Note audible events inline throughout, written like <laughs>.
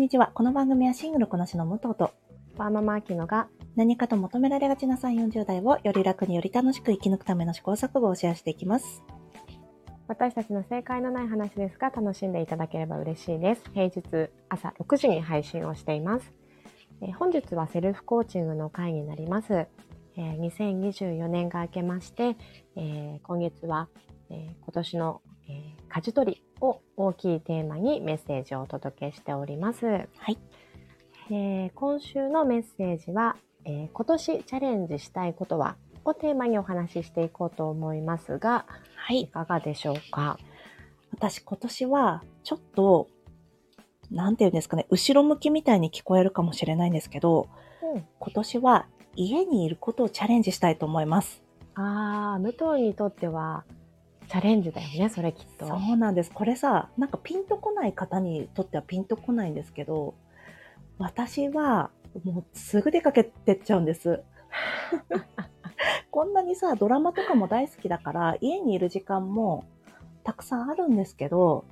んにちは。この番組はシングルこなしの武藤とワーママアキノが何かと求められがちな3、40代をより楽により楽しく生き抜くための試行錯誤をシェアしていきます。私たちの正解のない話ですが楽しんでいただければ嬉しいです。平日朝6時に配信をしています。えー本日はセルフコーチングの回になります。えー2024年が明けまして、えー今月は、えー今年の、えー舵取りを大きいテーマにメッセージをお届けしております。はい。えー今週のメッセージは、えー今年チャレンジしたいことはをテーマにお話ししていこうと思いますが、はいい。かがでしょうか？私今年はちょっと、なんていうんですかね、後ろ向きみたいに聞こえるかもしれないんですけど、うん今年は家にいることをチャレンジしたいと思います。ああ、武藤にとってはチャレンジだよね、それきっと。そうなんです。これさ、なんかピンとこない方にとってはピンとこないんですけど、私はもうすぐ出かけてっちゃうんです。こんなにさ、ドラマとかも大好きだから、家にいる時間もたくさんあるんですけど、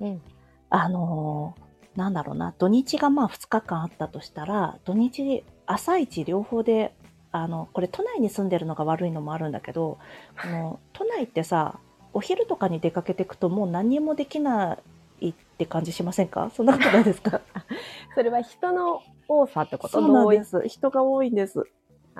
うん。あのーなんだろうな、土日がまあ2日間あったとしたら、土日、朝一両方で、あの、これ都内に住んでるのが悪いのもあるんだけど、この都内ってさ、お昼とかに出かけていくともう何にもできないって感じしませんか？<laughs> そんなことないですか？<laughs> それは人の多さってこと？そうなんです。人が多いんです。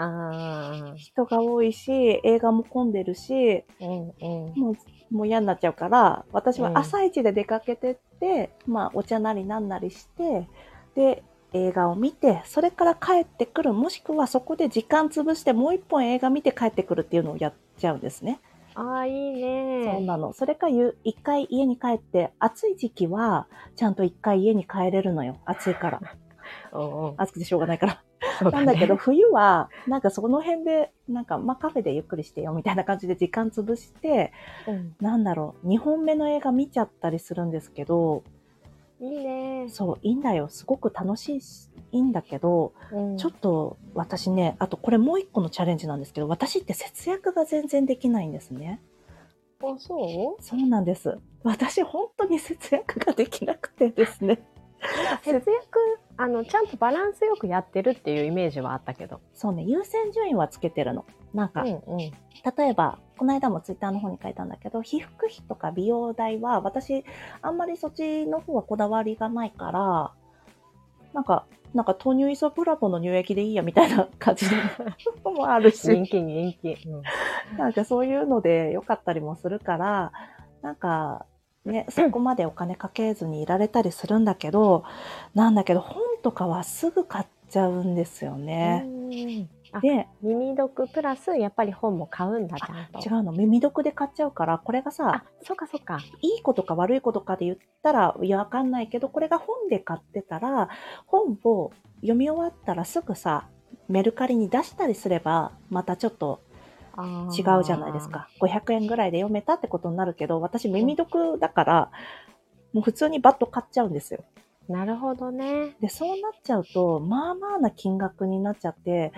あ人が多いし、映画も混んでるし、あ、うんうん。もう、もう嫌になっちゃうから、私はうん朝一で出かけてって、まあ、お茶なりなんなりして、で、映画を見て、それから帰ってくる、もしくはそこで時間潰してもう一本映画見て帰ってくるっていうのをやっちゃうんですね。ああ、いいね。そうなの。それかゆ一回家に帰って、暑い時期は、ちゃんと一回家に帰れるのよ。暑いから。<laughs> うんうん暑くてしょうがないから。ねなんだけど、冬は、なんかその辺で、なんか、まあカフェでゆっくりしてよみたいな感じで時間潰して、うんなんだろう、2本目の映画見ちゃったりするんですけど、いいね。そう、いいんだよ。すごく楽しいし、いいんだけど、うんちょっと私ね、あとこれもう一個のチャレンジなんですけど、私って節約が全然できないんですね。あ、そう？そうなんです。私本当に節約ができなくてですね。<laughs> 節約、あの、ちゃんとバランスよくやってるっていうイメージはあったけど。そうね、優先順位はつけてるの。なんか、んうん。例えば、この間もツイッターの方に書いたんだけど、被服費とか美容代は、私、あんまりそっちの方はこだわりがないから、なんか、なんか豆乳イソプラボの乳液でいいやみたいな感じの <laughs> もあるし、人気人気。うんなんかそういうので良かったりもするから、なんか、ね、そこまでお金かけずにいられたりするんだけど、なんだけど本とかはすぐ買っちゃうんですよね。で、耳読プラス、やっぱり本も買うんだ、ちゃんと。違うの、耳読で買っちゃうから、これがさあ、、そうかそうか。いいことか悪いことかで言ったら、いや、わかんないけど、これが本で買ってたら、本を読み終わったらすぐさ、メルカリに出したりすれば、またちょっと違うじゃないです。か。500円ぐらいで読めたってことになるけど、私耳読だから、もう普通にバット買っちゃうんですよ。なるほどね。で、そうなっちゃうと、まあまあな金額になっちゃって、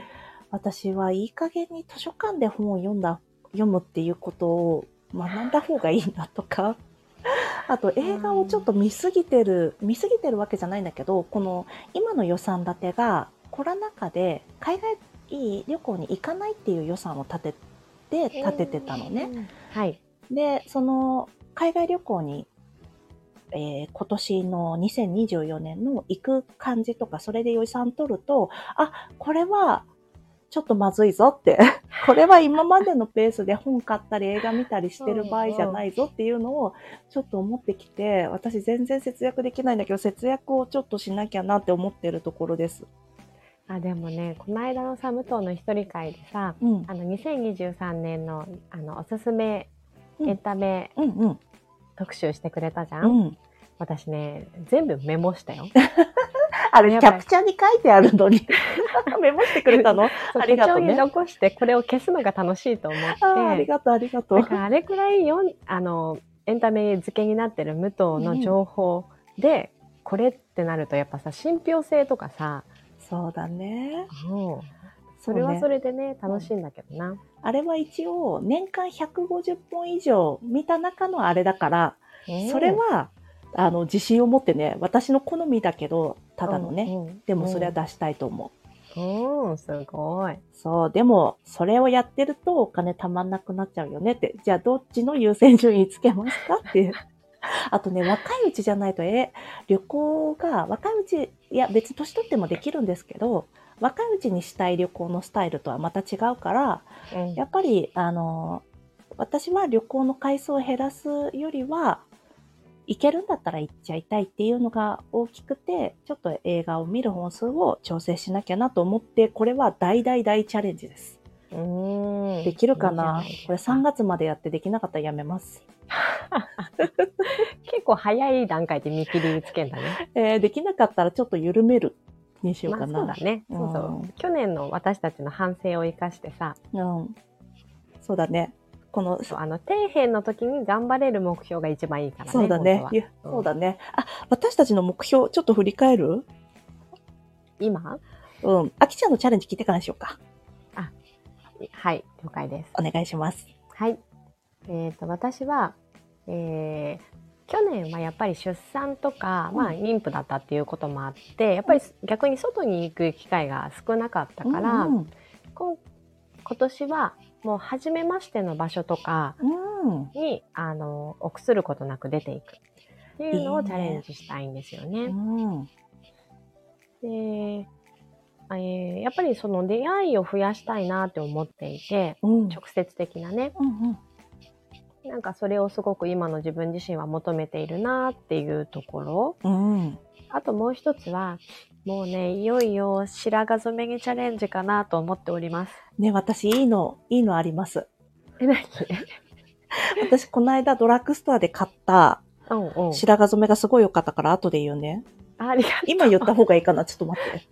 私はいい加減に図書館で本を読んだ、読むっていうことを学んだ方がいいなとか、<laughs> あと映画をちょっと見すぎてる、見すぎてるわけじゃないんだけど、この今の予算立てがコロナ禍で海外旅行に行かないっていう予算を立てて、立ててたのね。うん。はい。で、その海外旅行に、えー今年の2024年の行く感じとか、それで予算取ると、あ、これはちょっとまずいぞって、<laughs> これは今までのペースで本買ったり映画見たりしてる場合じゃないぞっていうのをちょっと思ってきて、私全然節約できないんだけど、節約をちょっとしなきゃなって思ってるところです。あ、でもね、この間のサムトーの一人会でさ、うん。あの、2023年の、あの、おすすめうんエンタメ。特集してくれたじゃん、うん。私ね、全部メモしたよ。<laughs> あれ、キャプチャーに書いてあるのに、<laughs> メモしてくれたの？<laughs> ありがとうね。残して、これを消すのが楽しいと思って。ありがとう、ありがとう。あれくらいよんあのエンタメ付けになってる武藤の情報で、これってなるとやっぱさ信憑性とかさ、そうだね。それはね。それでね楽しいんだけどな。あれは一応、年間150本以上見た中のあれだから、それは、あの、自信を持ってね、私の好みだけど、ただのね。うんうんでもそれは出したいと思う。うん、すごい。そう、でも、それをやってるとお金貯まんなくなっちゃうよねって。じゃあ、どっちの優先順位つけますかっていう。<laughs> あとね、若いうちじゃないと、え、旅行が、若いうち、いや、別に年取ってもできるんですけど、若いうちにしたい旅行のスタイルとはまた違うから、うんやっぱり、あの、私は旅行の回数を減らすよりは、行けるんだったら行っちゃいたいっていうのが大きくて、ちょっと映画を見る本数を調整しなきゃなと思って、これは大大大チャレンジです。うんできるかな？これ3月までやってできなかったらやめます。<laughs> 結構早い段階で見切りつけんだね。<laughs> えーできなかったらちょっと緩めるにしようかまあそうな。だね。そうそううん去年の私たちの反省を生かしてさ、うん。そうだね。この、そうあの、底辺の時に頑張れる目標が一番いいからね。そうだねそうだね。あ、私たちの目標、ちょっと振り返る？今？うん。あきちゃんのチャレンジ聞いてからにしようか。はい、了解です。お願いします。はい。えっ、と、私は、えー去年はやっぱり出産とか、まあ妊婦だったっていうこともあって、やっぱり逆に外に行く機会が少なかったから、うん今年はもう初めましての場所とかうん。に、あの、臆することなく出ていくっていうのをチャレンジしたいんですようね。ん。で、えーやっぱりその出会いを増やしたいなって思っていて、うん。直接的なね。うんうん。なんかそれをすごく今の自分自身は求めているなっていうところ。うん。あともう一つは、もうね、いよいよ白髪染めにチャレンジかなと思っております。ね、私、いいの、いいのあります。え、何？私、この間ドラッグストアで買った。白髪染めがすごい良かったから後で言うね。ありがと今言った方がいいかな？ちょっと待って。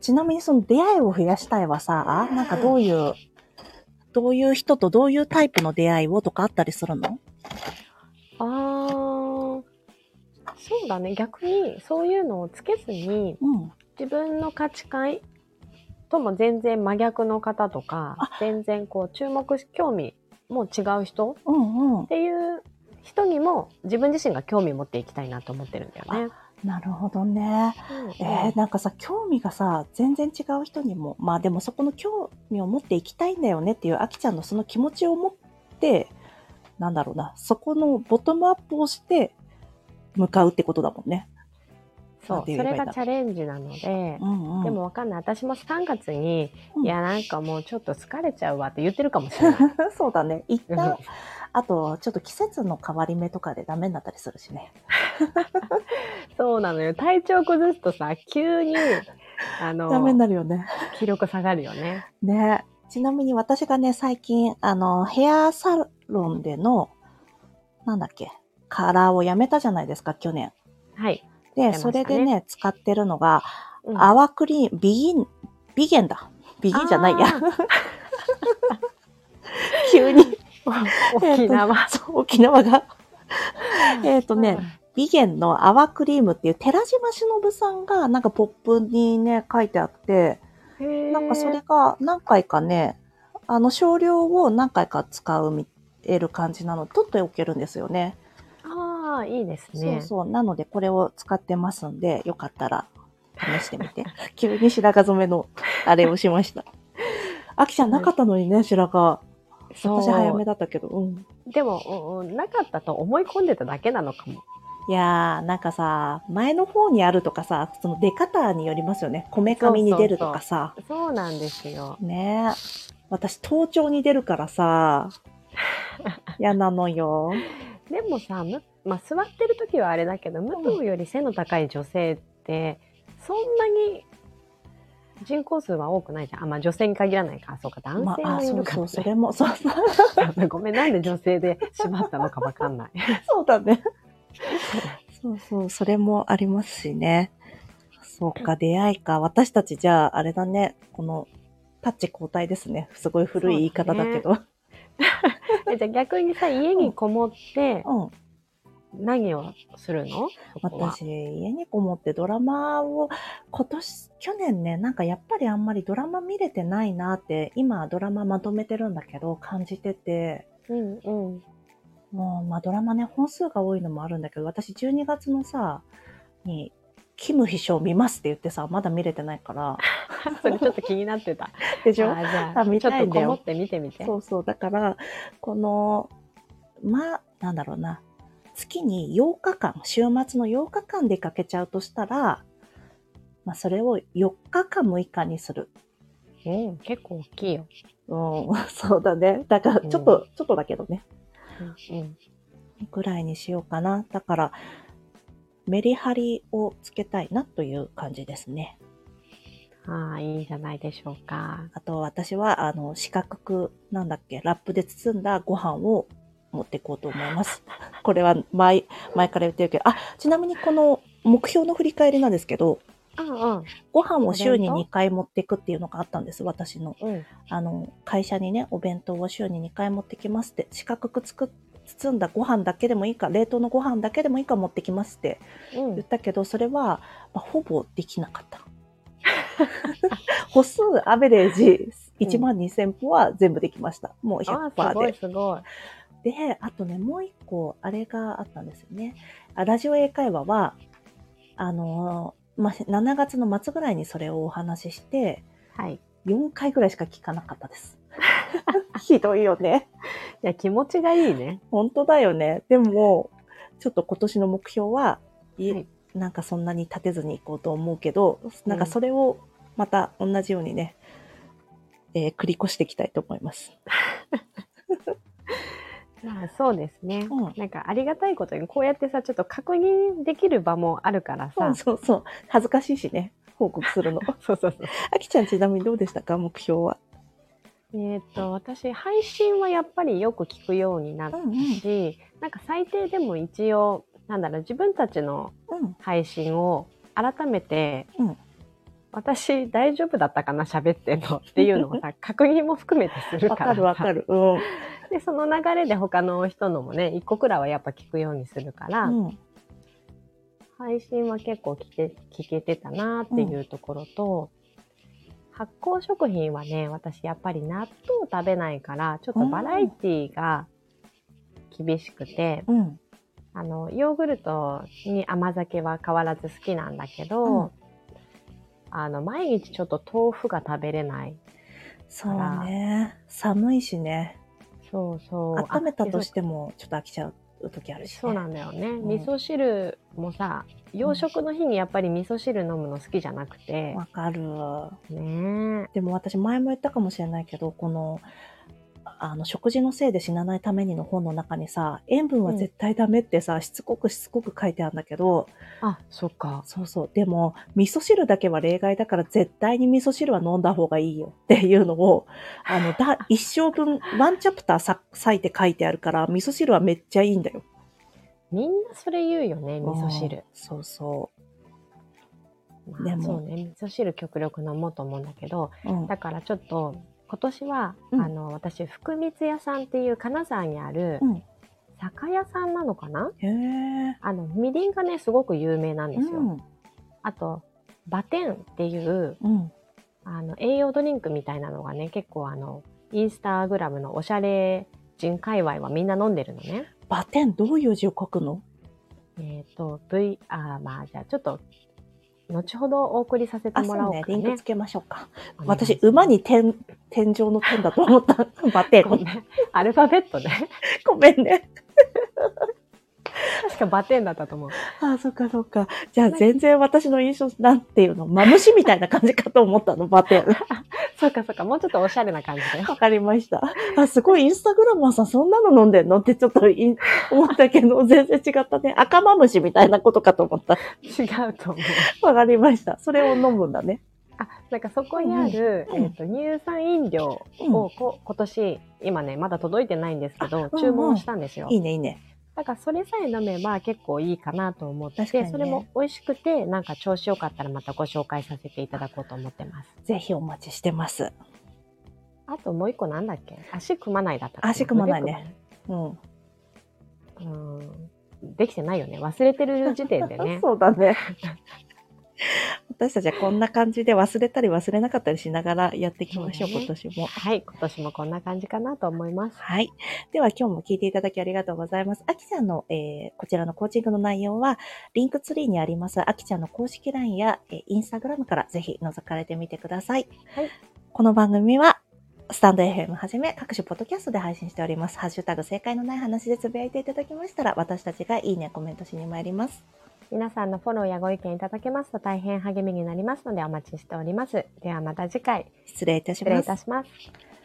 ちなみにその出会いを増やしたいはさ、なんかどういう、どういう人とどういうタイプの出会いをとかあったりするの？う。あー、そうだね。逆にそういうのをつけずに、うん。自分の価値観とも全然真逆の方とかあ、全然こう注目し、興味も違う人うんうんっ。ていう人にも自分自身が興味持っていきたいなと思ってるんだよね。なるほどね。うんえー、なんかさ、興味がさ、全然違う人にも、まあでもそこの興味を持っていきたいんだよねっていう、あきちゃんのその気持ちを持って、なんだろうな、そこのボトムアップをして、向かうってことだもんね。そう、それがチャレンジなので、うんうん。でもわかんない。私も3月に、うんいや、なんかもうちょっと疲れちゃうわって言ってるかもしれない。<laughs> そうだね。一うん旦、あと、ちょっと季節の変わり目とかでダメになったりするしね。<laughs> そうなのよ。体調崩すとさ、急に、あの、ダメになるよね。気力下がるよね。ね。ちなみに私がね、最近、あの、ヘアサロンでの、なんだっけ、カラーをやめたじゃないですか、去年。はい。で、ねそれでね、使ってるのが、うん泡クリーム、ビギン、ビゲンだ。ビギンじゃないや。<laughs> 急に。<laughs> 沖縄。沖縄が。えっとね、ビゲンの泡クリームっていう寺島しのぶさんがなんかポップにね、書いてあって、うん、なんかそれが何回かね、あの少量を何回か使うみえる感じなので、取っておけるんですよね。ああ、いいですね。そうそう。なのでこれを使ってますんで、よかったら試してみて。<laughs> 急に白髪染めのあれをしました。<laughs> あきちゃんなかったのにね、白髪。私早めだったけど。うん。でも、うんうんなかったと思い込んでただけなのかも。いやー、なんかさ、前の方にあるとかさ、その出方によりますよね。こめかみに出るとかさ。そうなんですよ。ねえ。私、頭頂に出るからさ、<laughs> 嫌なのよ。でもさ、むまあ、座ってる時はあれだけど、武藤より背の高い女性って、そんなに人口数は多くないじゃん。あ、まあ女性に限らないか。そうか、男性まあ、あもいそうそう、るからねそれも、<laughs> そうそうごめん、なんで女性で縛ったのかわかんない。<laughs> そうだね。そうそう、それもありますしね。そうか、出会いか。私たちじゃあ、あれだね。この、タッチ交代ですね。すごい古い言い方だけど。<laughs> えじゃあ逆にさ、家にこもってうん。何をするの？私、家にこもってドラマを、今年、去年ね、なんかやっぱりあんまりドラマ見れてないなって、今ドラマまとめてるんだけど、感じてて、うんうん。もう、まあドラマね、本数が多いのもあるんだけど、私12月のさ、に、キム秘書見ますって言ってさ、まだ見れてないから。<laughs> それちょっと気になってた。でしょ？あーじゃあ見たいんだよとこもって見てみて。そうそう。だから、この、まあ、なんだろうな。月に8日間、週末の8日間出かけちゃうとしたら、まあ、それを4日か6日にする。うん、結構大きいよ。うん、<laughs> そうだね。だから、ちょっと、ちょっとだけどね。うん。ぐらいにしようかな。だから、メリハリをつけたいなという感じですね。ああ、いいんじゃないでしょうか。あと、私は、あの、四角く、なんだっけ、ラップで包んだご飯を持っていこうと思います。<laughs> これは前、前から言ってるけど、あ、ちなみにこの目標の振り返りなんですけど、うんご飯を週にお弁2回持っていくっていうのがあったんです、私の。うん。うん。あの、会社にね、お弁当を週に2回持ってきますって、四角くつく包んだご飯だけでもいいか、冷凍のご飯だけでもいいか持ってきますってうん言ったけど、それは、まあ、ほぼできなかった。<laughs> 歩数、アベレージ、1万2000歩は全部できました。もうああ、す100%ごいで。すごい。で、あとね、もう一個、あれがあったんですよね。あラジオ英会話は、あのーまあ、7月の末ぐらいにそれをお話しして、はい。4回ぐらいしか聞かなかったです。<laughs> ひどいよね。いや、気持ちがいいね。本当だよね。でも、ちょっと今年の目標は、いはいなんかそんなに立てずに行こうと思うけど、なんかそれをまた同じようにね、えー繰り越していきたいと思います。<laughs> まあ、そうですね。うんなんかありがたいことに、こうやってさ、ちょっと確認できる場もあるからさ。そうそうそう。恥ずかしいしね、報告するの。<laughs> そうそうそう。あきちゃんちなみにどうでしたか？目標は？えっ、と、私、配信はやっぱりよく聞くようになったうんうん。し、なんか最低でも一応、なんだろう、自分たちのうん。配信を改めて、うん私大丈夫だったかな？喋ってんのっていうのをさ、<laughs> 確認も含めてするわからかるわかる。うん。で、その流れで他の人のもね、一個くらいはやっぱ聞くようにするから、うん。配信は結構聞け聞けてたなっていうところと、発酵食品はね、私やっぱり納豆食べないから、ちょっとバラエティが厳しくて、うん。あの、ヨーグルトに甘酒は変わらず好きなんだけど、うんあの、毎日ちょっと豆腐が食べれない。そうね。寒いしね。そうそう。温めたとあしてもちょっと飽きちゃう時あるし、ね。そうなんだよね。ん味噌汁もさ、洋食の日にやっぱり味噌汁飲むの好きじゃなくて、わかる。ねえ。でも私前も言ったかもしれないけど、この、あの、食事のせいで死なないためにの本の中にさ、塩分は絶対ダメってさ、しつこくしつこく書いてあるんだけど、あ、そっか。そうそう。でも、味噌汁だけは例外だから絶対に味噌汁は飲んだ方がいいよっていうのを、あの、だ、一生分、ワンチャプターさ、割いて書いてあるから、味噌汁はめっちゃいいんだよ。みんなそれ言うよね、味噌うん汁。そうそまあでもそうね、味噌汁極力飲もうと思うんだけど、う。うん。だからちょっと、今年は、うんあの、私、福光屋さんっていう金沢にあるうん。酒屋さんなのかな？あの、みりんがね、すごく有名なんですよ。うん。あと、バテンっていう、うん。あの、栄養ドリンクみたいなのがね、結構あの、インスタグラムのおしゃれ人界隈はみんな飲んでるのね。バテン、どういう字を書くの？えっ、と、V、あーまあ、じゃあちょっと、後ほどお送りさせて。もらおうかね。リンクつけましょうか。私、馬に天、天井の天だと思った。バテン。アルファベットで。<laughs> ごめんね。<laughs> 確かバテンだったと思う。あ、そっかそっか。じゃあ全然私の印象、なんていうの、マムシみたいな感じかと思ったの、バテン。<laughs> そうかそうか、もうちょっとおしゃれな感じだよ。わかりました。あ、すごいインスタグラマーさんそんなの飲んでんのってちょっとい思ったけど、<laughs> 全然違ったね。赤マムシみたいなことかと思った。違うと思う。わかりました。それを飲むんだね。あ、なんかそこにある、うんえっ、と、乳酸飲料うんをこ、今年、今ね、まだ届いてないんですけど、うん注文したんですよ。いいね、いいね。だからそれさえ飲めば結構いいかなと思って、ねそれも美味しくて、なんか調子よかったらまたご紹介させていただこうと思ってます。ぜひお待ちしてます。あともう一個なんだっけ？足組まないだったか足組まないねうん。うん。できてないよね。忘れてる時点でね。<laughs> そうだね。<laughs> 私たちはこんな感じで忘れたり忘れなかったりしながらやっていきましょう、今年も。はい。今年もこんな感じかなと思います。はい。では今日も聞いていただきありがとうございます。あきちゃんの、えーこちらのコーチングの内容は、リンクツリーにあります、あきちゃんの公式 LINE や、えーインスタグラムからぜひ覗かれてみてください。はいこの番組は、スタンド FM はじめ各種ポッドキャストで配信しております。ハッシュタグ正解のない話でつぶやいていただきましたら、私たちがいいね、コメントしに参ります。皆さんのフォローやご意見いただけますと大変励みになりますのでお待ちしております。ではまた次回失礼いたし失礼ます。いたします。